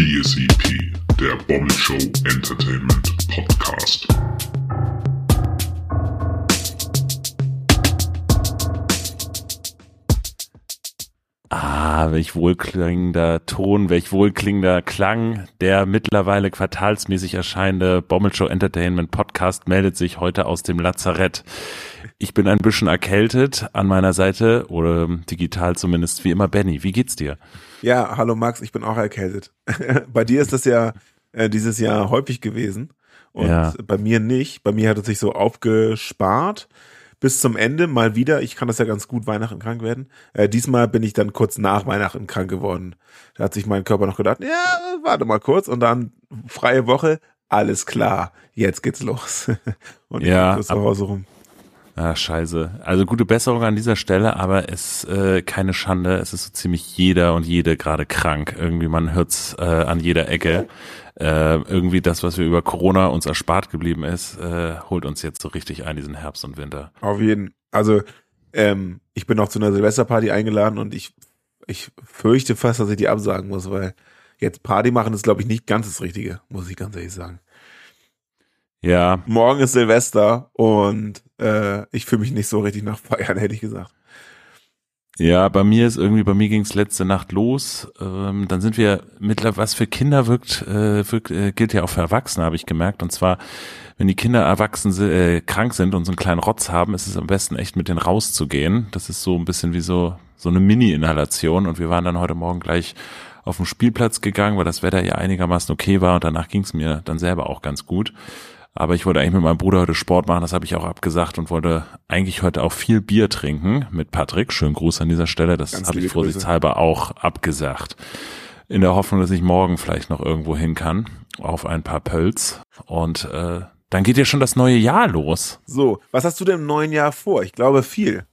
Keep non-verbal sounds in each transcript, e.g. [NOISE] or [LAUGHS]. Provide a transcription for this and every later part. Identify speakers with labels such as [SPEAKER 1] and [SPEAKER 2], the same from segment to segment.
[SPEAKER 1] BSEP, der Bommel Show Entertainment Podcast.
[SPEAKER 2] Ah, welch wohlklingender Ton, welch wohlklingender Klang. Der mittlerweile quartalsmäßig erscheinende Bommelshow Entertainment Podcast meldet sich heute aus dem Lazarett. Ich bin ein bisschen erkältet an meiner Seite oder digital zumindest wie immer Benny. Wie geht's dir?
[SPEAKER 3] Ja, hallo Max, ich bin auch erkältet. [LAUGHS] bei dir ist das ja äh, dieses Jahr häufig gewesen und
[SPEAKER 2] Ja.
[SPEAKER 3] bei mir nicht. Bei mir hat es sich so aufgespart bis zum Ende mal wieder. Ich kann das ja ganz gut Weihnachten krank werden. Äh, diesmal bin ich dann kurz nach Weihnachten krank geworden. Da hat sich mein Körper noch gedacht, ja, warte mal kurz und dann freie Woche. Alles klar, jetzt geht's los. [LAUGHS] und
[SPEAKER 2] Ja,
[SPEAKER 3] ich zu Hause rum.
[SPEAKER 2] Ah, scheiße. Also gute Besserung an dieser Stelle, aber es äh, keine Schande. Es ist so ziemlich jeder und jede gerade krank. Irgendwie man hört's äh, an jeder Ecke. Äh, irgendwie das, was wir über Corona uns erspart geblieben ist, äh, holt uns jetzt so richtig ein diesen Herbst und Winter.
[SPEAKER 3] Auf jeden. Also, ähm, ich bin noch zu einer Silvesterparty eingeladen und ich, ich fürchte fast, dass ich die absagen muss, weil jetzt Party machen ist, glaube ich, nicht ganz das Richtige, muss ich ganz ehrlich sagen.
[SPEAKER 2] Ja,
[SPEAKER 3] Morgen ist Silvester und äh, ich fühle mich nicht so richtig nach Feiern, [LAUGHS] hätte ich gesagt.
[SPEAKER 2] Ja, bei mir ist irgendwie, bei mir ging's letzte Nacht los. Ähm, dann sind wir mittlerweile, was für Kinder wirkt, äh, wirkt äh, gilt ja auch für Erwachsene, habe ich gemerkt. Und zwar, wenn die Kinder erwachsen äh, krank sind und so einen kleinen Rotz haben, ist es am besten echt mit denen rauszugehen. Das ist so ein bisschen wie so so eine Mini-Inhalation. Und wir waren dann heute Morgen gleich auf den Spielplatz gegangen, weil das Wetter ja einigermaßen okay war. Und danach ging's mir dann selber auch ganz gut. Aber ich wollte eigentlich mit meinem Bruder heute Sport machen, das habe ich auch abgesagt und wollte eigentlich heute auch viel Bier trinken mit Patrick. Schönen Gruß an dieser Stelle, das habe ich vorsichtshalber auch abgesagt. In der Hoffnung, dass ich morgen vielleicht noch irgendwo hin kann, auf ein paar Pölz. Und äh, dann geht ja schon das neue Jahr los.
[SPEAKER 3] So, was hast du denn im neuen Jahr vor? Ich glaube viel.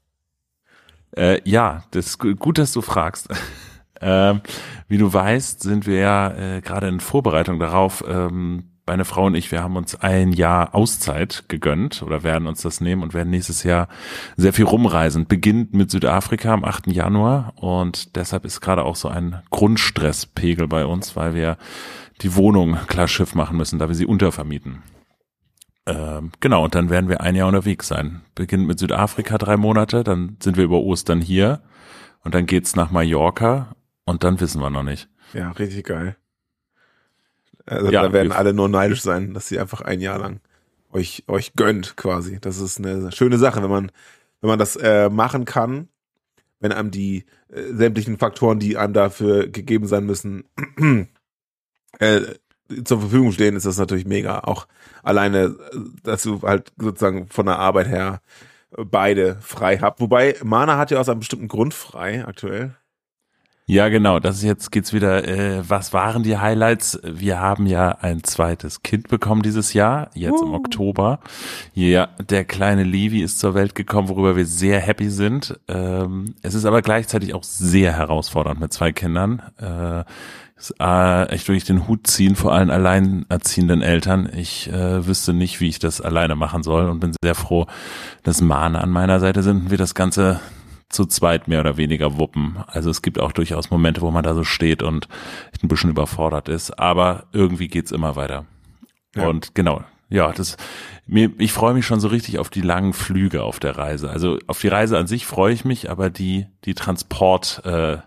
[SPEAKER 2] Äh, ja, das ist gu- gut, dass du fragst. [LAUGHS] ähm, wie du weißt, sind wir ja äh, gerade in Vorbereitung darauf. Ähm, meine Frau und ich, wir haben uns ein Jahr Auszeit gegönnt oder werden uns das nehmen und werden nächstes Jahr sehr viel rumreisen. Beginnt mit Südafrika am 8. Januar und deshalb ist gerade auch so ein Grundstresspegel bei uns, weil wir die Wohnung klar Schiff machen müssen, da wir sie untervermieten. Ähm, genau, und dann werden wir ein Jahr unterwegs sein. Beginnt mit Südafrika drei Monate, dann sind wir über Ostern hier und dann geht's nach Mallorca und dann wissen wir noch nicht.
[SPEAKER 3] Ja, richtig geil. Also
[SPEAKER 2] Ja,
[SPEAKER 3] da werden alle nur neidisch sein, dass sie einfach ein Jahr lang euch euch gönnt quasi. Das ist eine schöne Sache, wenn man wenn man das äh, machen kann, wenn einem die äh, sämtlichen Faktoren, die einem dafür gegeben sein müssen, [CLEARS THROAT] äh, zur Verfügung stehen, ist das natürlich mega. Auch alleine, äh, dass du halt sozusagen von der Arbeit her beide frei habt. Wobei Mana hat ja aus einem bestimmten Grund frei aktuell.
[SPEAKER 2] Ja, genau, das ist jetzt geht's wieder, äh, was waren die Highlights? Wir haben ja ein zweites Kind bekommen dieses Jahr, jetzt im
[SPEAKER 3] Uh.
[SPEAKER 2] Oktober. Ja, der kleine Levi ist zur Welt gekommen, worüber wir sehr happy sind. Ähm, es ist aber gleichzeitig auch sehr herausfordernd mit zwei Kindern. Äh, ist, äh, echt wirklich den Hut ziehen vor allen alleinerziehenden Eltern. Ich äh, wüsste nicht, wie ich das alleine machen soll und bin sehr froh, dass Mahne an meiner Seite sind und wir das Ganze zu zweit mehr oder weniger wuppen. Also es gibt auch durchaus Momente, wo man da so steht und ein bisschen überfordert ist, aber irgendwie geht's immer weiter.
[SPEAKER 3] Ja.
[SPEAKER 2] Und genau, ja, das mir ich freue mich schon so richtig auf die langen Flüge auf der Reise. Also auf die Reise an sich freue ich mich, aber die die Transport äh,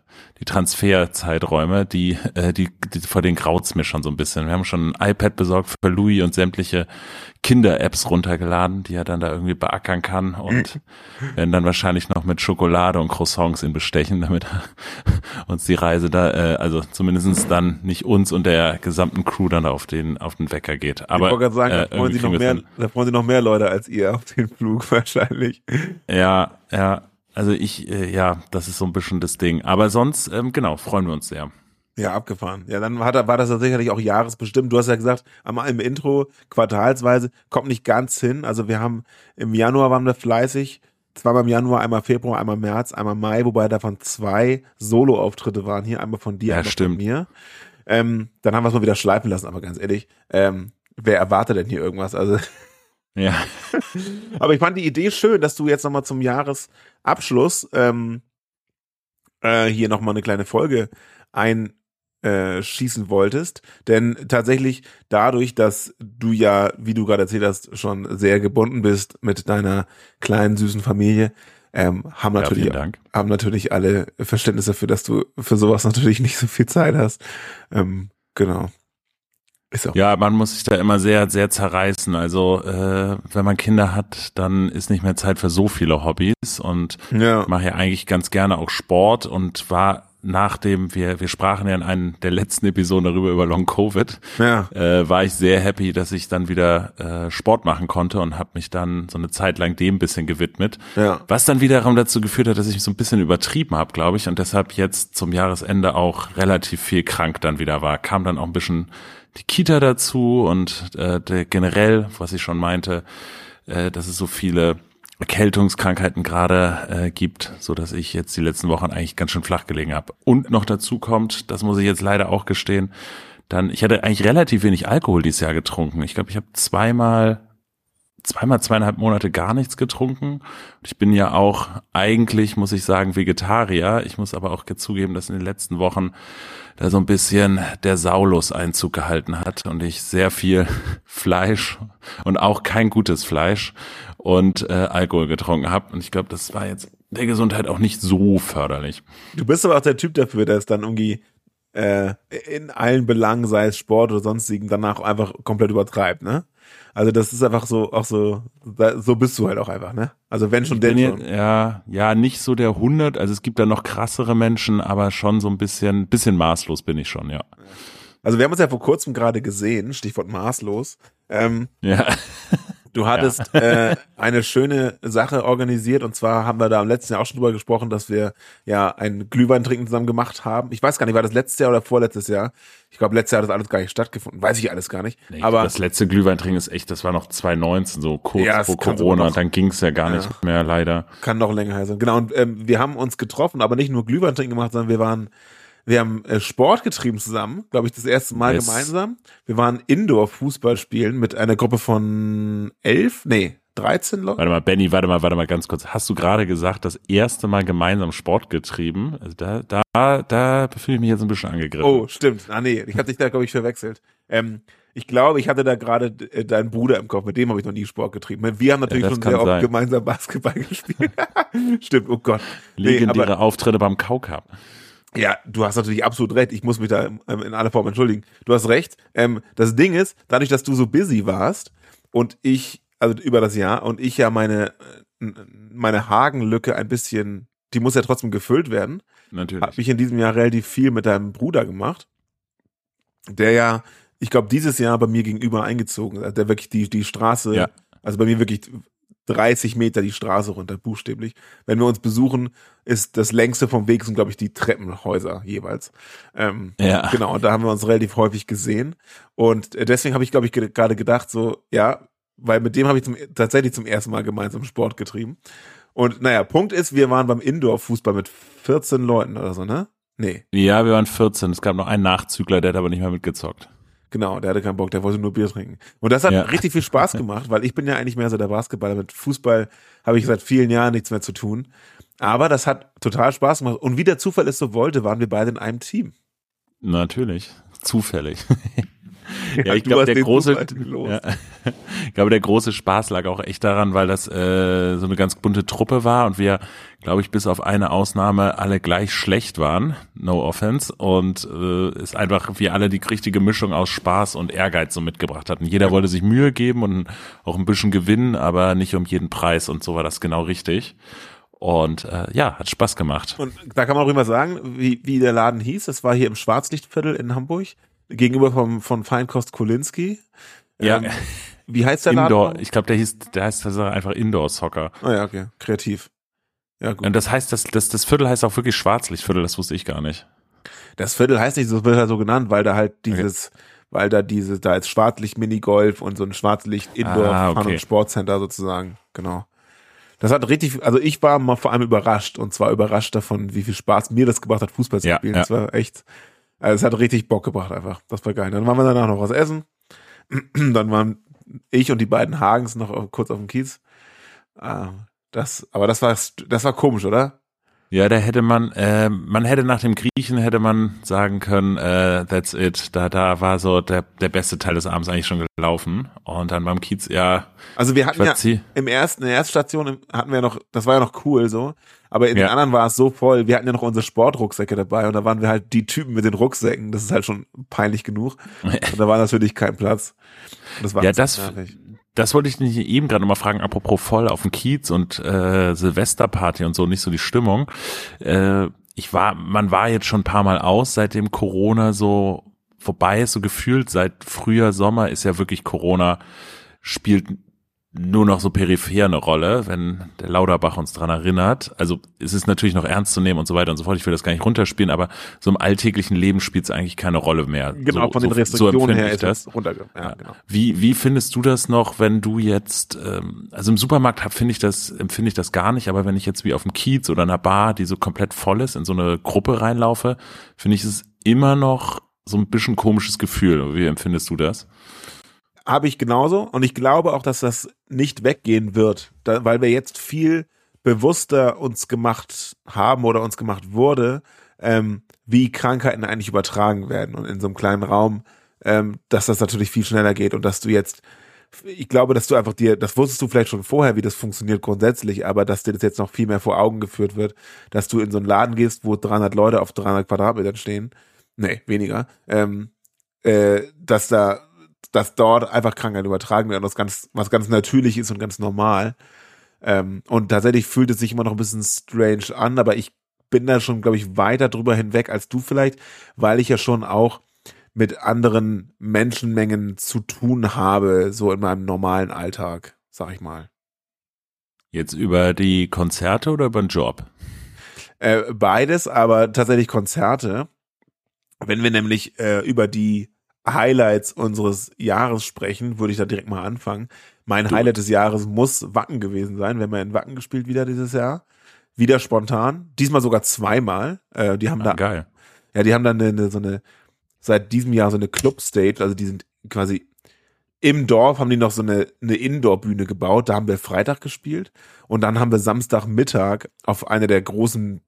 [SPEAKER 2] die Transferzeiträume, die, äh, die, die vor den graut's mir schon so ein bisschen. Wir haben schon ein iPad besorgt für Louis und sämtliche Kinder-Apps runtergeladen, die er dann da irgendwie beackern kann und [LAUGHS] werden dann wahrscheinlich noch mit Schokolade und Croissants ihn bestechen, damit er [LAUGHS] uns die Reise da, äh, also zumindestens dann nicht uns und der gesamten Crew dann auf den auf den Wecker geht. Aber
[SPEAKER 3] ich wollte gerade sagen,
[SPEAKER 2] äh,
[SPEAKER 3] da, freuen sich noch mehr, da freuen sich noch mehr Leute als ihr auf den Flug [LAUGHS] wahrscheinlich.
[SPEAKER 2] Ja, ja. Also ich, äh, ja, das ist so ein bisschen das Ding. Aber sonst, ähm, genau, freuen wir uns sehr.
[SPEAKER 3] Ja, abgefahren. Ja, dann hat, war das ja sicherlich auch jahresbestimmt. Du hast ja gesagt, am, im Intro quartalsweise kommt nicht ganz hin. Also wir haben im Januar waren wir fleißig. Zweimal im Januar, einmal Februar, einmal März, einmal Mai, wobei davon zwei Solo-Auftritte waren hier, einmal von dir,
[SPEAKER 2] Ja,
[SPEAKER 3] einmal
[SPEAKER 2] stimmt.
[SPEAKER 3] von mir. Ähm, dann haben wir es mal wieder schleifen lassen, aber ganz ehrlich, ähm, wer erwartet denn hier irgendwas? Also
[SPEAKER 2] Ja. [LAUGHS]
[SPEAKER 3] Aber ich fand die Idee schön, dass du jetzt nochmal zum Jahresabschluss ähm, äh, hier nochmal eine kleine Folge äh, schießen wolltest. Denn tatsächlich dadurch, dass du ja, wie du gerade erzählt hast, schon sehr gebunden bist mit deiner kleinen süßen Familie, ähm, haben
[SPEAKER 2] Ja,
[SPEAKER 3] natürlich haben natürlich alle Verständnis dafür, dass du für sowas natürlich nicht so viel Zeit hast. Ähm, genau.
[SPEAKER 2] Ja, man muss sich da immer sehr, sehr zerreißen. Also äh, wenn man Kinder hat, dann ist nicht mehr Zeit für so viele Hobbys und
[SPEAKER 3] Ja.
[SPEAKER 2] ich mache ja eigentlich ganz gerne auch Sport und war nachdem wir, wir sprachen ja in einer der letzten Episoden darüber über Long Covid,
[SPEAKER 3] Ja.
[SPEAKER 2] äh, war ich sehr happy, dass ich dann wieder äh, Sport machen konnte und habe mich dann so eine Zeit lang dem ein bisschen gewidmet.
[SPEAKER 3] Ja.
[SPEAKER 2] Was dann wiederum dazu geführt hat, dass ich so ein bisschen übertrieben habe, glaube ich, und deshalb jetzt zum Jahresende auch relativ viel krank dann wieder war. Kam dann auch ein bisschen die Kita dazu und äh, der generell, was ich schon meinte, äh, dass es so viele Erkältungskrankheiten gerade äh, gibt, so dass ich jetzt die letzten Wochen eigentlich ganz schön flach gelegen habe. Und noch dazu kommt, das muss ich jetzt leider auch gestehen, dann ich hatte eigentlich relativ wenig Alkohol dieses Jahr getrunken. Ich glaube, ich habe zweimal zweimal zweieinhalb Monate gar nichts getrunken. Ich bin ja auch eigentlich, muss ich sagen, Vegetarier. Ich muss aber auch zugeben, dass in den letzten Wochen da so ein bisschen der Saulus Einzug gehalten hat und ich sehr viel [LAUGHS] Fleisch und auch kein gutes Fleisch und äh, Alkohol getrunken habe. Und ich glaube, das war jetzt der Gesundheit auch nicht so förderlich.
[SPEAKER 3] Du bist aber auch der Typ dafür, der es dann irgendwie äh, in allen Belangen, sei es Sport oder sonstigen, danach einfach komplett übertreibt, ne? Also das ist einfach so, auch so, so bist du halt auch einfach, ne? Also wenn schon, denn
[SPEAKER 2] ja,
[SPEAKER 3] schon.
[SPEAKER 2] ja, ja, nicht so der 100, also es gibt da noch krassere Menschen, aber schon so ein bisschen, bisschen maßlos bin ich schon, ja.
[SPEAKER 3] Also wir haben uns ja vor kurzem gerade gesehen, Stichwort maßlos. Ähm,
[SPEAKER 2] Ja,
[SPEAKER 3] Du hattest äh, eine schöne Sache organisiert und zwar haben wir da am letzten Jahr auch schon drüber gesprochen, dass wir ja ein Glühwein trinken zusammen gemacht haben. Ich weiß gar nicht, war das letztes Jahr oder vorletztes Jahr? Ich glaube, letztes Jahr hat das alles gar nicht stattgefunden. Weiß ich alles gar nicht.
[SPEAKER 2] Nee,
[SPEAKER 3] Aber
[SPEAKER 2] das letzte Glühweintrinken ist echt, das war noch 2019, so kurz
[SPEAKER 3] Ja,
[SPEAKER 2] vor Corona,
[SPEAKER 3] noch-
[SPEAKER 2] dann ging's ja gar nicht mehr, leider.
[SPEAKER 3] kann noch länger her sein. Genau, und ähm, wir haben uns getroffen, aber nicht nur Glühwein trinken gemacht, sondern wir waren, wir haben äh, Sport getrieben zusammen, glaube ich, das erste Mal
[SPEAKER 2] Yes.
[SPEAKER 3] gemeinsam. Wir waren Indoor-Fußball spielen mit einer Gruppe von elf, nee, 13 Leuten.
[SPEAKER 2] Warte mal, Benny, warte mal, warte mal ganz kurz. Hast du gerade gesagt, das erste Mal gemeinsam Sport getrieben? Also da, da, da fühle ich mich jetzt ein bisschen angegriffen.
[SPEAKER 3] Oh, stimmt. Ah, nee, ich habe dich da, glaube ich, verwechselt. Ähm, ich glaube, ich hatte da gerade äh, deinen Bruder im Kopf, mit dem habe ich noch nie Sport getrieben. Wir haben natürlich
[SPEAKER 2] Ja,
[SPEAKER 3] schon sehr oft gemeinsam Basketball [LAUGHS] gespielt. [LAUGHS] stimmt, oh Gott. Nee,
[SPEAKER 2] Legendäre Auftritte beim Kaucup.
[SPEAKER 3] Ja, du hast natürlich absolut recht. Ich muss mich da ähm, in aller Form entschuldigen. Du hast recht. Ähm, das Ding ist, dadurch, dass du so busy warst und ich, also über das Jahr, und ich ja meine, äh, meine Hagenlücke ein bisschen, die muss ja trotzdem gefüllt werden.
[SPEAKER 2] Natürlich.
[SPEAKER 3] habe ich in diesem Jahr relativ viel mit deinem Bruder gemacht, der ja, ich glaube, dieses Jahr bei mir gegenüber eingezogen ist, der wirklich die, die Straße,
[SPEAKER 2] Ja.
[SPEAKER 3] also bei mir wirklich 30 Meter die Straße runter, buchstäblich. Wenn wir uns besuchen, ist das längste vom Weg sind, glaube ich, die Treppenhäuser jeweils. Ähm,
[SPEAKER 2] Ja.
[SPEAKER 3] Genau, und da haben wir uns relativ häufig gesehen. Und äh, deswegen habe ich, glaube ich, ge- gerade gedacht, so, ja, weil mit dem habe ich zum, tatsächlich zum ersten Mal gemeinsam Sport getrieben. Und naja, Punkt ist, wir waren beim Indoor-Fußball mit 14 Leuten oder so, ne? Nee,
[SPEAKER 2] Ja, wir waren 14. Es gab noch einen Nachzügler, der hat aber nicht mehr mitgezockt.
[SPEAKER 3] Genau, der hatte keinen Bock, der wollte nur Bier trinken. Und das hat
[SPEAKER 2] Ja.
[SPEAKER 3] richtig viel Spaß gemacht, weil ich bin ja eigentlich mehr so der Basketballer. Mit Fußball habe ich seit vielen Jahren nichts mehr zu tun. Aber das hat total Spaß gemacht. Und wie der Zufall es so wollte, waren wir beide in einem Team.
[SPEAKER 2] Natürlich. Zufällig. [LAUGHS] Ja, ich glaube, der große, ja, [LAUGHS] ich glaube, der große Spaß lag auch echt daran, weil das äh, so eine ganz bunte Truppe war und wir, glaube ich, bis auf eine Ausnahme alle gleich schlecht waren, no offense, und äh, es einfach wir alle die richtige Mischung aus Spaß und Ehrgeiz so mitgebracht hatten. Jeder wollte sich Mühe geben und auch ein bisschen gewinnen, aber nicht um jeden Preis und so war das genau richtig. Und äh, ja, hat Spaß gemacht.
[SPEAKER 3] Und da kann man auch immer sagen, wie, wie der Laden hieß. Das war hier im Schwarzlichtviertel in Hamburg, gegenüber vom, von Feinkost Kolinski.
[SPEAKER 2] Ja.
[SPEAKER 3] Ähm, wie heißt der
[SPEAKER 2] Indoor,
[SPEAKER 3] Laden?
[SPEAKER 2] ich glaube, der hieß, der heißt einfach Indoor Soccer.
[SPEAKER 3] Ah ja, okay, kreativ. Ja, gut.
[SPEAKER 2] Und das heißt, das, das, das Viertel heißt auch wirklich Schwarzlichtviertel, das wusste ich gar nicht.
[SPEAKER 3] Das Viertel heißt nicht, so wird halt so genannt, weil da halt dieses, weil da diese, da ist Schwarzlicht Minigolf und so ein Schwarzlicht Indoor
[SPEAKER 2] Ah,
[SPEAKER 3] Fun
[SPEAKER 2] okay.
[SPEAKER 3] und Sportcenter sozusagen. Genau. Das hat richtig, also ich war mal vor allem überrascht und zwar überrascht davon, wie viel Spaß mir das gebracht hat, Fußball zu
[SPEAKER 2] Ja,
[SPEAKER 3] spielen.
[SPEAKER 2] ja.
[SPEAKER 3] Das war echt, also es hat richtig Bock gebracht einfach. Das war geil. Dann waren wir danach noch was essen. [CLEARS THROAT] Dann waren ich und die beiden Hagens noch kurz auf dem Kiez. Ah, Das, aber das war, das war komisch, oder?
[SPEAKER 2] Ja, da hätte man, äh, man hätte nach dem Griechen hätte man sagen können, äh, that's it. Da, da war so der, der beste Teil des Abends eigentlich schon gelaufen. Und dann beim Kiez, ja.
[SPEAKER 3] Also wir hatten ja im ersten, in der ersten Station hatten wir noch, das war ja noch cool so. Aber in ja. den anderen war es so voll. Wir hatten ja noch unsere Sportrucksäcke dabei und da waren wir halt die Typen mit den Rucksäcken. Das ist halt schon peinlich genug. [LAUGHS] Und da war natürlich kein Platz.
[SPEAKER 2] das war ja, das, nervig das wollte ich nicht eben gerade mal fragen, apropos voll auf dem Kiez und äh, Silvesterparty und so, nicht so die Stimmung. Äh, ich war, man war jetzt schon ein paar Mal aus, seitdem Corona so vorbei ist, so gefühlt seit Frühjahr, Sommer ist ja wirklich Corona spielt nur noch so peripher eine Rolle, wenn der Lauderbach uns dran erinnert. Also es ist natürlich noch ernst zu nehmen und so weiter und so fort. Ich will das gar nicht runterspielen, aber so im alltäglichen Leben spielt es eigentlich keine Rolle mehr.
[SPEAKER 3] Genau,
[SPEAKER 2] so,
[SPEAKER 3] von den Restriktionen so her ist das runtergegangen. Ja,
[SPEAKER 2] genau. Wie, wie findest du das noch, wenn du jetzt, ähm, also im Supermarkt finde ich das, empfinde ich das gar nicht, aber wenn ich jetzt wie auf dem Kiez oder einer Bar, die so komplett voll ist, in so eine Gruppe reinlaufe, finde ich es immer noch so ein bisschen komisches Gefühl. Wie empfindest du das?
[SPEAKER 3] Habe ich genauso. Und ich glaube auch, dass das nicht weggehen wird, da, weil wir jetzt viel bewusster uns gemacht haben oder uns gemacht wurde, ähm, wie Krankheiten eigentlich übertragen werden. Und in so einem kleinen Raum, ähm, dass das natürlich viel schneller geht und dass du jetzt ich glaube, dass du einfach dir, das wusstest du vielleicht schon vorher, wie das funktioniert grundsätzlich, aber dass dir das jetzt noch viel mehr vor Augen geführt wird, dass du in so einen Laden gehst, wo 300 Leute auf 300 Quadratmetern stehen, nee, weniger, ähm, äh, dass da dass dort einfach Krankheiten übertragen werden, was ganz, was ganz natürlich ist und ganz normal. Ähm, und tatsächlich fühlt es sich immer noch ein bisschen strange an, aber ich bin da schon, glaube ich, weiter drüber hinweg als du vielleicht, weil ich ja schon auch mit anderen Menschenmengen zu tun habe, so in meinem normalen Alltag, sag ich mal.
[SPEAKER 2] Jetzt über die Konzerte oder über den Job?
[SPEAKER 3] Äh, beides, aber tatsächlich Konzerte. Wenn wir nämlich äh, über die Highlights unseres Jahres sprechen, würde ich da direkt mal anfangen. Mein du. Highlight des Jahres muss Wacken gewesen sein. Wir haben ja in Wacken gespielt wieder dieses Jahr. Wieder spontan. Diesmal sogar zweimal. Äh, die haben ah, da.
[SPEAKER 2] Geil.
[SPEAKER 3] Ja, die haben dann eine, eine, so eine, seit diesem Jahr so eine Club-Stage. Also die sind quasi im Dorf haben die noch so eine, eine Indoor-Bühne gebaut. Da haben wir Freitag gespielt. Und dann haben wir Samstagmittag auf einer der großen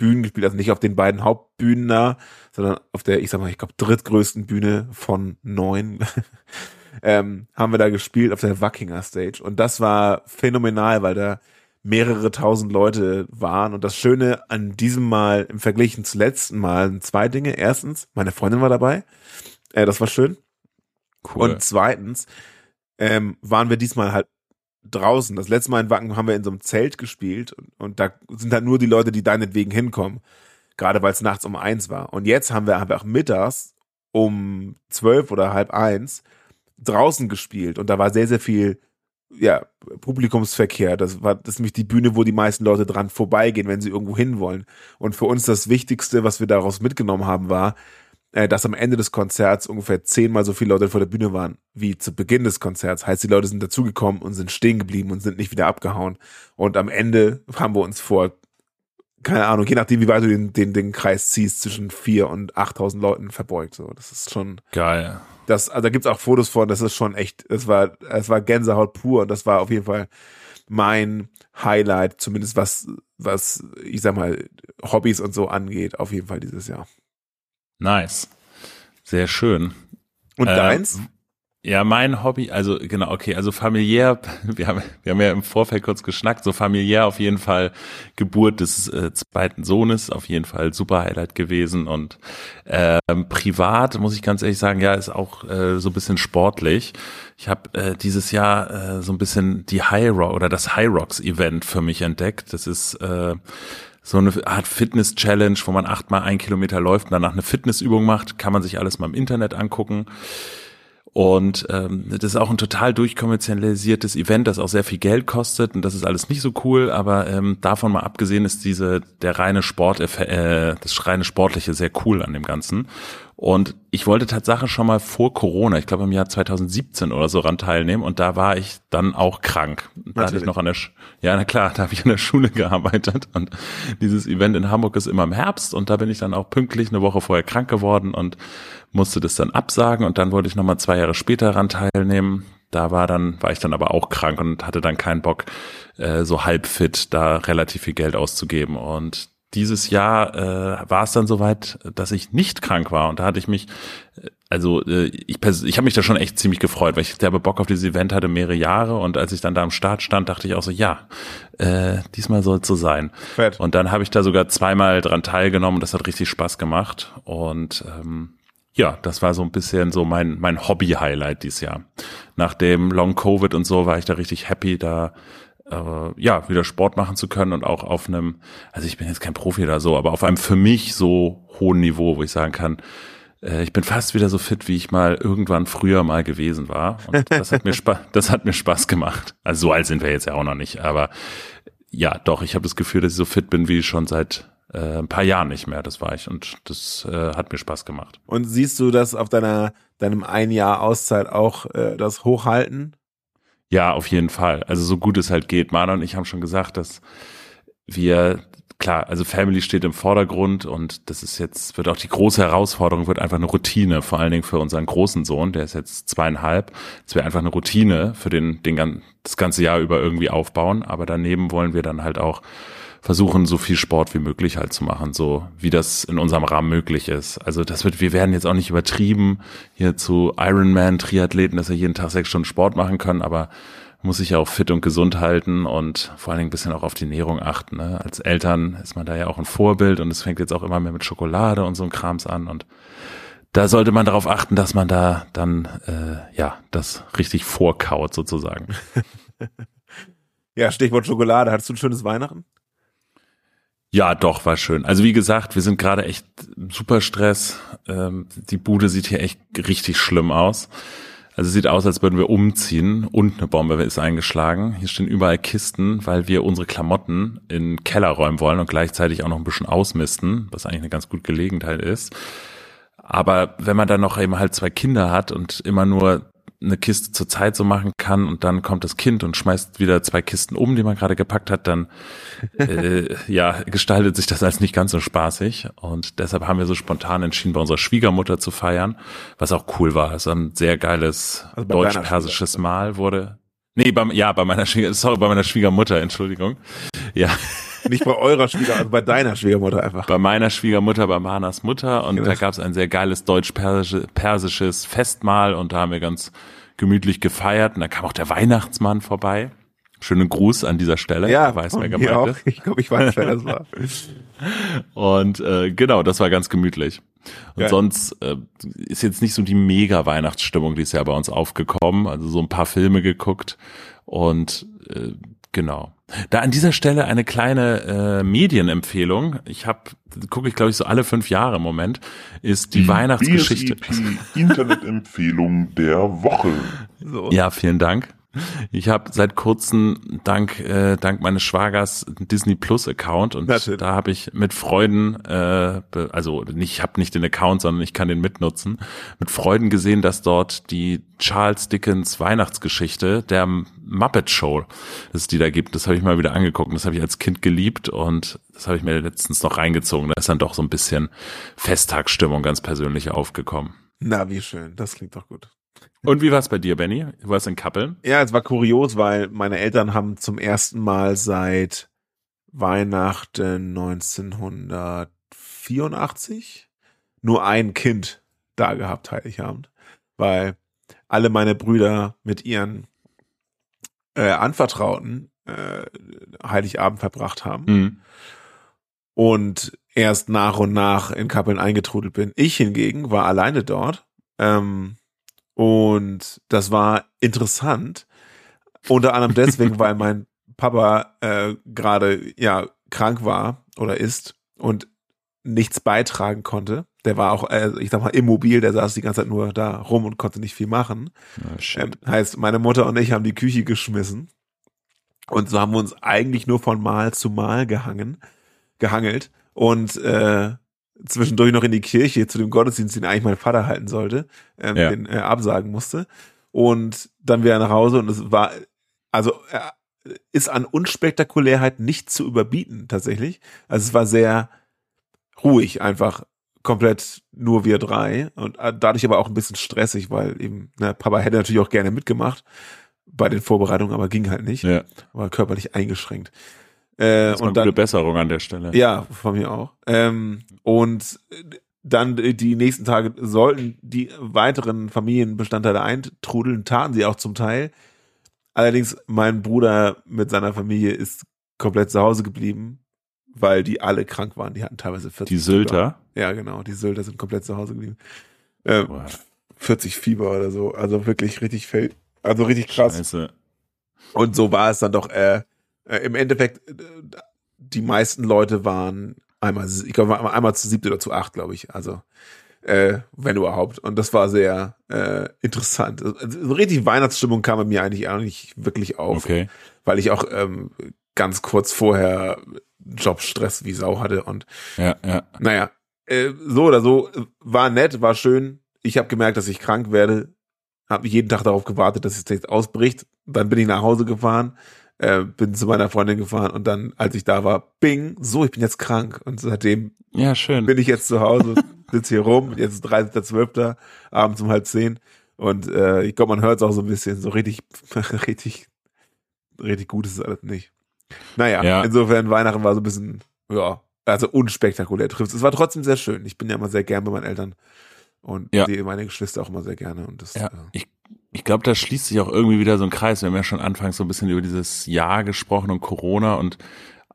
[SPEAKER 3] Bühnen gespielt, also nicht auf den beiden Hauptbühnen da, sondern auf der, ich sag mal, ich glaube, drittgrößten Bühne von neun, [LAUGHS] ähm, haben wir da gespielt auf der Wackinger Stage. Und das war phänomenal, weil da mehrere tausend Leute waren. Und das Schöne an diesem Mal im Vergleich zum letzten Mal sind zwei Dinge. Erstens, meine Freundin war dabei. Äh, das war schön. Cool. Und zweitens ähm, waren wir diesmal halt draußen. Das letzte Mal in Wacken haben wir in so einem Zelt gespielt und, und da sind halt nur die Leute, die deinetwegen hinkommen. Gerade weil es nachts um eins war. Und jetzt haben wir einfach mittags um zwölf oder halb eins draußen gespielt und da war sehr, sehr viel ja, Publikumsverkehr. Das war, das ist nämlich die Bühne, wo die meisten Leute dran vorbeigehen, wenn sie irgendwo hin wollen. Und für uns das Wichtigste, was wir daraus mitgenommen haben, war, dass am Ende des Konzerts ungefähr zehnmal so viele Leute vor der Bühne waren wie zu Beginn des Konzerts. Heißt, die Leute sind dazugekommen und sind stehen geblieben und sind nicht wieder abgehauen. Und am Ende haben wir uns vor, keine Ahnung, je nachdem, wie weit du den, den, den Kreis ziehst, zwischen vier und achttausend Leuten verbeugt. So, das ist schon
[SPEAKER 2] geil.
[SPEAKER 3] Das, also da gibt's auch Fotos von. Das ist schon echt. Es war, es war Gänsehaut pur. Und das war auf jeden Fall mein Highlight, zumindest was, was ich sag mal Hobbys und so angeht, auf jeden Fall dieses Jahr.
[SPEAKER 2] Nice. Sehr schön.
[SPEAKER 3] Und äh, deins?
[SPEAKER 2] Ja, mein Hobby, also genau, okay, also familiär, [LAUGHS] wir haben, wir haben ja im Vorfeld kurz geschnackt, so familiär auf jeden Fall Geburt des äh, zweiten Sohnes, auf jeden Fall super Highlight gewesen und ähm, privat muss ich ganz ehrlich sagen, ja, ist auch äh, so ein bisschen sportlich. Ich habe äh, dieses Jahr äh, so ein bisschen die High Rock oder das High Rocks Event für mich entdeckt. Das ist äh, so eine Art Fitness-Challenge, wo man achtmal ein Kilometer läuft und danach eine Fitnessübung macht, kann man sich alles mal im Internet angucken. Und ähm, das ist auch ein total durchkommerzialisiertes Event, das auch sehr viel Geld kostet und das ist alles nicht so cool, aber ähm, davon mal abgesehen ist diese der reine Sport, äh, das reine Sportliche sehr cool an dem Ganzen. Und ich wollte tatsächlich schon mal vor Corona, ich glaube im Jahr 2017 oder so ran teilnehmen. Und da war ich dann auch krank. Da hatte ich noch an der, Sch ja na klar, [LAUGHS] da habe ich an der Schule gearbeitet. Und dieses Event in Hamburg ist immer im Herbst. Und da bin ich dann auch pünktlich eine Woche vorher krank geworden und musste das dann absagen. Und dann wollte ich nochmal zwei Jahre später ran teilnehmen. Da war dann, war ich dann aber auch krank und hatte dann keinen Bock, äh, so halb fit da relativ viel Geld auszugeben. Und dieses Jahr äh, war es dann soweit, dass ich nicht krank war und da hatte ich mich, äh, also äh, ich, ich habe mich da schon echt ziemlich gefreut, weil ich habe Bock auf dieses Event hatte mehrere Jahre und als ich dann da am Start stand, dachte ich auch so, ja, äh, diesmal soll es so sein. Fett. Und dann habe ich da sogar zweimal dran teilgenommen, das hat richtig Spaß gemacht und ähm, ja, das war so ein bisschen so mein mein Hobby-Highlight dieses Jahr. Nach dem Long Covid und so war ich da richtig happy, da äh, ja, wieder Sport machen zu können und auch auf einem, also ich bin jetzt kein Profi oder so, aber auf einem für mich so hohen Niveau, wo ich sagen kann, äh, ich bin fast wieder so fit, wie ich mal irgendwann früher mal gewesen war. Und das hat mir Spaß, [LAUGHS] das hat mir Spaß gemacht. Also so alt sind wir jetzt ja auch noch nicht, aber ja, doch, ich habe das Gefühl, dass ich so fit bin wie schon seit äh, ein paar Jahren nicht mehr. Das war ich und das äh, hat mir Spaß gemacht.
[SPEAKER 3] Und siehst du das auf deiner deinem ein Jahr Auszeit auch äh, das hochhalten?
[SPEAKER 2] Ja, auf jeden Fall. Also so gut es halt geht. Mana und ich haben schon gesagt, dass wir klar, also Family steht im Vordergrund und das ist jetzt, wird auch die große Herausforderung, wird einfach eine Routine, vor allen Dingen für unseren großen Sohn, der ist jetzt zweieinhalb. Es wäre einfach eine Routine für den, den, das ganze Jahr über irgendwie aufbauen. Aber daneben wollen wir dann halt auch versuchen, so viel Sport wie möglich halt zu machen, so wie das in unserem Rahmen möglich ist. Also das wird, wir werden jetzt auch nicht übertrieben hier zu Ironman Triathleten, dass er jeden Tag sechs Stunden Sport machen kann, aber muss sich ja auch fit und gesund halten und vor allen Dingen ein bisschen auch auf die Ernährung achten. Ne? Als Eltern ist man da ja auch ein Vorbild und es fängt jetzt auch immer mehr mit Schokolade und so ein Krams an und da sollte man darauf achten, dass man da dann äh, ja das richtig vorkaut sozusagen. [LAUGHS]
[SPEAKER 3] ja, Stichwort Schokolade. Hattest du ein schönes Weihnachten?
[SPEAKER 2] Ja, doch, war schön. Also wie gesagt, wir sind gerade echt super Stress. Ähm, die Bude sieht hier echt richtig schlimm aus. Also sieht aus, als würden wir umziehen und eine Bombe ist eingeschlagen. Hier stehen überall Kisten, weil wir unsere Klamotten in den Keller räumen wollen und gleichzeitig auch noch ein bisschen ausmisten, was eigentlich eine ganz gute Gelegenheit ist. Aber wenn man dann noch eben halt zwei Kinder hat und immer nur eine Kiste zur Zeit so machen kann und dann kommt das Kind und schmeißt wieder zwei Kisten um, die man gerade gepackt hat, dann [LAUGHS] äh, ja gestaltet sich das als nicht ganz so spaßig und deshalb haben wir so spontan entschieden, bei unserer Schwiegermutter zu feiern, was auch cool war. Es war ein sehr geiles also deutsch-persisches Mahl wurde. Nee, beim, ja, bei meiner Schwieger, sorry, bei meiner Schwiegermutter, Entschuldigung. Ja.
[SPEAKER 3] Nicht bei eurer Schwiegermutter, also bei deiner Schwiegermutter einfach.
[SPEAKER 2] Bei meiner Schwiegermutter, bei Manas Mutter. Und genau. da gab es ein sehr geiles deutsch-persisches Festmahl und da haben wir ganz gemütlich gefeiert. Und da kam auch der Weihnachtsmann vorbei. Schönen Gruß an dieser Stelle.
[SPEAKER 3] Ja, weiß wer gemeint auch. ist. Ich glaube, ich weiß, wer das war. [LAUGHS]
[SPEAKER 2] und äh, genau, das war ganz gemütlich. Und Geil. sonst äh, ist jetzt nicht so die mega Weihnachtsstimmung die ist ja bei uns aufgekommen. Also so ein paar Filme geguckt und äh, Genau. Da an dieser Stelle eine kleine äh, Medienempfehlung. Ich habe, gucke ich glaube ich so alle fünf Jahre im Moment, ist die, die Weihnachtsgeschichte.
[SPEAKER 1] Internetempfehlung der Woche.
[SPEAKER 2] So. Ja, vielen Dank. Ich habe seit kurzem dank äh, dank meines Schwagers Disney Plus Account und da habe ich mit Freuden äh, also nicht ich habe nicht den Account, sondern ich kann den mitnutzen. Mit Freuden gesehen, dass dort die Charles Dickens Weihnachtsgeschichte der Muppet Show, dass es die da gibt, das habe ich mal wieder angeguckt. Das habe ich als Kind geliebt und das habe ich mir letztens noch reingezogen. Da ist dann doch so ein bisschen Festtagsstimmung ganz persönlich aufgekommen.
[SPEAKER 3] Na, wie schön. Das klingt doch gut.
[SPEAKER 2] Und wie war es bei dir, Benny? Du warst in Kappeln?
[SPEAKER 3] Ja, es war kurios, weil meine Eltern haben zum ersten Mal seit Weihnachten 1984 nur ein Kind da gehabt, Heiligabend. Weil alle meine Brüder mit ihren äh, Anvertrauten äh, Heiligabend verbracht haben. Mhm. Und erst nach und nach in Kappeln eingetrudelt bin. Ich hingegen war alleine dort. Ähm, und das war interessant. Unter anderem deswegen, weil mein Papa äh, gerade ja krank war oder ist und nichts beitragen konnte. Der war auch, äh, ich sag mal, immobil, der saß die ganze Zeit nur da rum und konnte nicht viel machen. Oh, ähm, heißt, meine Mutter und ich haben die Küche geschmissen. Und so haben wir uns eigentlich nur von Mal zu Mal gehangen, gehangelt. Und äh, zwischendurch noch in die Kirche zu dem Gottesdienst, den eigentlich mein Vater halten sollte, ähm, ja. den äh, absagen musste. Und dann wieder nach Hause und es war, also äh, ist an Unspektakulärheit nicht zu überbieten tatsächlich. Also es war sehr ruhig einfach komplett nur wir drei und äh, dadurch aber auch ein bisschen stressig, weil eben ne, Papa hätte natürlich auch gerne mitgemacht bei den Vorbereitungen, aber ging halt nicht, ja. war körperlich eingeschränkt. Äh, und
[SPEAKER 2] eine
[SPEAKER 3] dann,
[SPEAKER 2] gute Besserung an der Stelle.
[SPEAKER 3] ja, von mir auch. Ähm, und dann die nächsten Tage sollten die weiteren Familienbestandteile eintrudeln, taten sie auch zum Teil. Allerdings, mein Bruder mit seiner Familie ist komplett zu Hause geblieben, weil die alle krank waren. Die hatten teilweise 40
[SPEAKER 2] Die Sylter.
[SPEAKER 3] Fieber. Ja, genau. Die Sylter sind komplett zu Hause geblieben. Ähm,
[SPEAKER 2] Boah,
[SPEAKER 3] 40 Fieber oder so. Also wirklich richtig also richtig krass.
[SPEAKER 2] Scheiße.
[SPEAKER 3] Und so war es dann doch, äh, äh, im Endeffekt, äh, die meisten Leute waren einmal, ich glaube, einmal zu siebt oder zu acht, glaube ich. Also, äh, wenn überhaupt. Und das war sehr äh, interessant. Also, so richtig Weihnachtsstimmung kam bei mir eigentlich auch nicht wirklich auf,
[SPEAKER 2] Okay.
[SPEAKER 3] weil ich auch ähm, ganz kurz vorher Jobstress wie Sau hatte und
[SPEAKER 2] Ja, ja.
[SPEAKER 3] naja, äh, so oder so, äh, war nett, war schön. Ich habe gemerkt, dass ich krank werde. Habe jeden Tag darauf gewartet, dass es jetzt ausbricht. Dann bin ich nach Hause gefahren, äh, bin zu meiner Freundin gefahren und dann, als ich da war, bing, so, ich bin jetzt krank. Und seitdem
[SPEAKER 2] Ja, schön.
[SPEAKER 3] bin ich jetzt zu Hause, sitze hier rum. Jetzt ist 30.12. abends um halb zehn. Und äh, ich glaube, man hört es auch so ein bisschen. So richtig, [LAUGHS] richtig, richtig gut ist es alles nicht. Naja,
[SPEAKER 2] Ja.
[SPEAKER 3] insofern Weihnachten war so ein bisschen, ja, also unspektakulär trifft. Es war trotzdem sehr schön. Ich bin ja immer sehr gern bei meinen Eltern und
[SPEAKER 2] Ja.
[SPEAKER 3] sehe meine Geschwister auch immer sehr gerne. Und das,
[SPEAKER 2] Ja,
[SPEAKER 3] äh,
[SPEAKER 2] ich, ich glaube, da schließt sich auch irgendwie wieder so ein Kreis. Wir haben ja schon anfangs so ein bisschen über dieses Jahr gesprochen und Corona und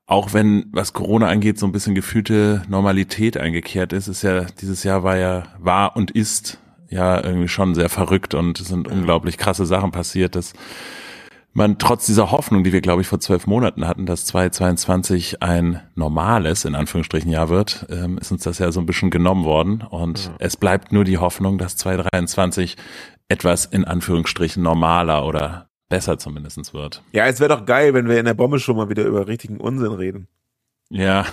[SPEAKER 2] auch wenn, was Corona angeht, so ein bisschen gefühlte Normalität eingekehrt ist, ist ja, dieses Jahr war ja, war und ist ja irgendwie schon sehr verrückt und es sind unglaublich krasse Sachen passiert, dass man trotz dieser Hoffnung, die wir, glaube ich, vor zwölf Monaten hatten, dass 2022 ein normales, in Anführungsstrichen, Jahr wird, ähm, ist uns das ja so ein bisschen genommen worden. Und es bleibt nur die Hoffnung, dass 2023 etwas in Anführungsstrichen normaler oder besser zumindestens wird.
[SPEAKER 3] ja, es wäre doch geil, wenn wir in der Bombe schon mal wieder über richtigen Unsinn reden.
[SPEAKER 2] Ja.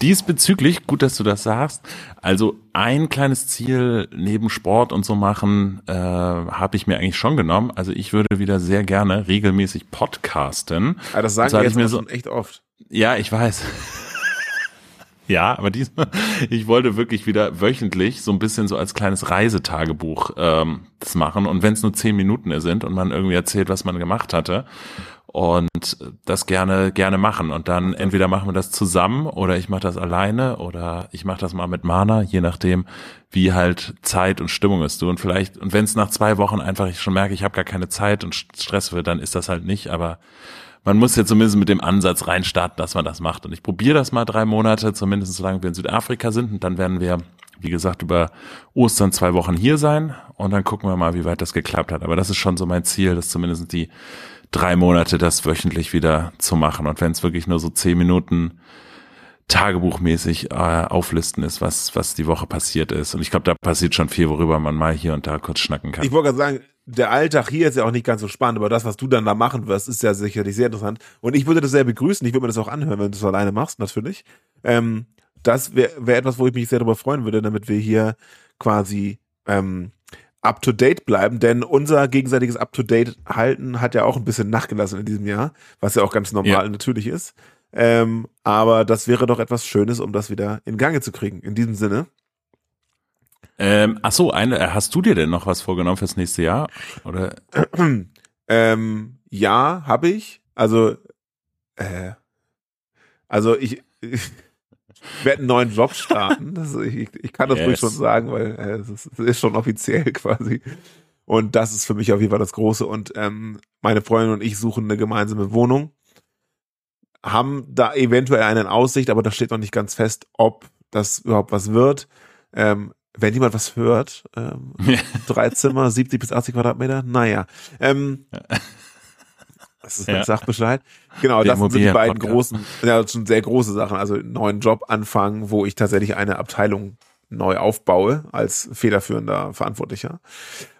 [SPEAKER 2] Diesbezüglich, gut, dass du das sagst. Also ein kleines Ziel neben Sport und so machen, äh, habe ich mir eigentlich schon genommen. Also ich würde wieder sehr gerne regelmäßig podcasten.
[SPEAKER 3] Aber das sagen wir jetzt
[SPEAKER 2] ich mir so-
[SPEAKER 3] schon echt oft.
[SPEAKER 2] Ja, ich weiß. Ja, aber diesmal, [LAUGHS] ich wollte wirklich wieder wöchentlich so ein bisschen so als kleines Reisetagebuch ähm, das machen. Und wenn es nur zehn Minuten sind und man irgendwie erzählt, was man gemacht hatte und das gerne gerne machen. Und dann entweder machen wir das zusammen oder ich mache das alleine oder ich mache das mal mit Mana, je nachdem, wie halt Zeit und Stimmung ist. Du und vielleicht und wenn es nach zwei Wochen einfach ich schon merke, ich habe gar keine Zeit und Stress wird, dann ist das halt nicht. Aber man muss ja zumindest mit dem Ansatz reinstarten, dass man das macht. Und ich probiere das mal drei Monate, zumindest solange wir in Südafrika sind. Und dann werden wir, wie gesagt, über Ostern zwei Wochen hier sein. Und dann gucken wir mal, wie weit das geklappt hat. Aber das ist schon so mein Ziel, das zumindest die drei Monate das wöchentlich wieder zu machen. Und wenn es wirklich nur so zehn Minuten tagebuchmäßig äh, auflisten ist, was, was die Woche passiert ist. Und ich glaube, da passiert schon viel, worüber man mal hier und da kurz schnacken kann.
[SPEAKER 3] Ich wollte gerade sagen, der Alltag hier ist ja auch nicht ganz so spannend, aber das, was du dann da machen wirst, ist ja sicherlich sehr interessant. Und ich würde das sehr begrüßen. Ich würde mir das auch anhören, wenn du das alleine machst, natürlich. Ähm, das wäre wär etwas, wo ich mich sehr darüber freuen würde, damit wir hier quasi ähm, up to date bleiben, denn unser gegenseitiges up to date halten hat ja auch ein bisschen nachgelassen in diesem Jahr, was ja auch ganz normal
[SPEAKER 2] Ja.
[SPEAKER 3] natürlich ist. Ähm, aber das wäre doch etwas Schönes, um das wieder in Gange zu kriegen. In diesem Sinne.
[SPEAKER 2] Ähm, ach so, eine, äh, hast du dir denn noch was vorgenommen fürs nächste Jahr? Oder [CLEARS THROAT]
[SPEAKER 3] Ähm, ja, habe ich. Also, äh, also ich, ich [LAUGHS] werde einen neuen Job starten. Das, ich, ich kann das ruhig
[SPEAKER 2] Yes.
[SPEAKER 3] schon sagen, weil äh, es, ist, es ist schon offiziell [LAUGHS] quasi. Und das ist für mich auf jeden Fall das Große. Und ähm, meine Freundin und ich suchen eine gemeinsame Wohnung. Haben da eventuell eine in Aussicht, aber das steht noch nicht ganz fest, ob das überhaupt was wird. Ähm, wenn jemand was hört, ähm, [LAUGHS] drei Zimmer, 70 bis 80 Quadratmeter, naja. Ähm, das ist
[SPEAKER 2] Ja.
[SPEAKER 3] ja. Sachbescheid. Genau,
[SPEAKER 2] Der
[SPEAKER 3] das sind die beiden großen, ja, das sind sehr große Sachen. Also einen neuen Job anfangen, wo ich tatsächlich eine Abteilung neu aufbaue als federführender Verantwortlicher.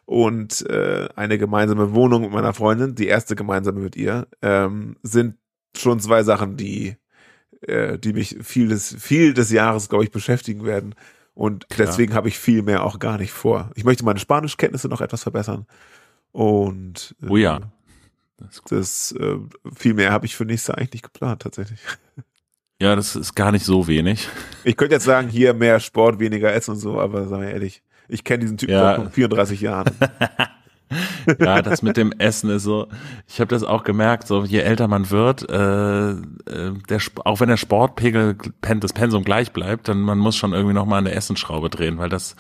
[SPEAKER 3] Und äh, eine gemeinsame Wohnung mit meiner Freundin, die erste gemeinsame mit ihr, ähm, sind schon zwei Sachen, die, äh, die mich viel des, viel des Jahres, glaube ich, beschäftigen werden. Und deswegen habe ich viel mehr auch gar nicht vor. Ich möchte meine Spanischkenntnisse noch etwas verbessern. Und äh,
[SPEAKER 2] Oh ja. Das
[SPEAKER 3] das äh, viel mehr habe ich für nächstes Jahr eigentlich nicht geplant, tatsächlich.
[SPEAKER 2] Ja, das ist gar nicht so wenig.
[SPEAKER 3] Ich könnte jetzt sagen, hier mehr Sport, weniger Essen und so, aber sagen wir ehrlich, ich kenne diesen Typen
[SPEAKER 2] Ja.
[SPEAKER 3] seit 34 Jahren. [LAUGHS] [LAUGHS]
[SPEAKER 2] Ja, das mit dem Essen ist so, ich habe das auch gemerkt, so je älter man wird, äh, äh, der, auch wenn der Sportpegel, das Pensum gleich bleibt, dann man muss schon irgendwie nochmal an der Essensschraube drehen, weil das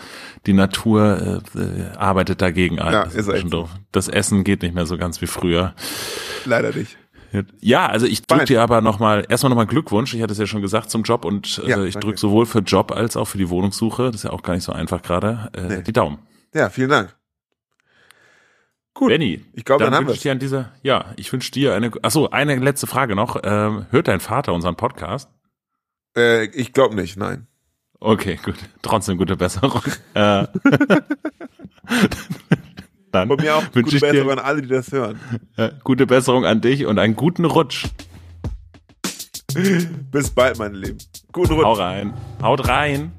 [SPEAKER 2] die Natur äh, arbeitet dagegen an.
[SPEAKER 3] Ja,
[SPEAKER 2] das
[SPEAKER 3] ist
[SPEAKER 2] ein
[SPEAKER 3] echt
[SPEAKER 2] bisschen
[SPEAKER 3] so.
[SPEAKER 2] doof. Das Essen geht nicht mehr so ganz wie früher.
[SPEAKER 3] Leider nicht.
[SPEAKER 2] Ja, also ich drück
[SPEAKER 3] Fein.
[SPEAKER 2] dir aber nochmal, erstmal nochmal Glückwunsch, ich hatte es ja schon gesagt, zum Job und äh,
[SPEAKER 3] Ja,
[SPEAKER 2] ich
[SPEAKER 3] danke.
[SPEAKER 2] drück sowohl für Job als auch für die Wohnungssuche, das ist ja auch gar nicht so einfach gerade, äh,
[SPEAKER 3] Nee.
[SPEAKER 2] die Daumen.
[SPEAKER 3] Ja, vielen Dank. Gut.
[SPEAKER 2] Benny,
[SPEAKER 3] Ich glaube, dann, haben wir
[SPEAKER 2] wünsche ich dir an dieser, ja, ich wünsche dir eine, achso, eine letzte Frage noch. Ähm, hört dein Vater unseren Podcast?
[SPEAKER 3] äh, Ich glaube nicht, nein.
[SPEAKER 2] Okay, gut. [LAUGHS] Trotzdem gute Besserung. äh, [LAUGHS] dann
[SPEAKER 3] Von mir auch gute Besserung
[SPEAKER 2] dir
[SPEAKER 3] an alle, die das hören.
[SPEAKER 2] äh, gute Besserung an dich und einen guten Rutsch.
[SPEAKER 3] Bis bald, mein Lieben. Guten Rutsch.
[SPEAKER 2] Hau rein. Haut rein.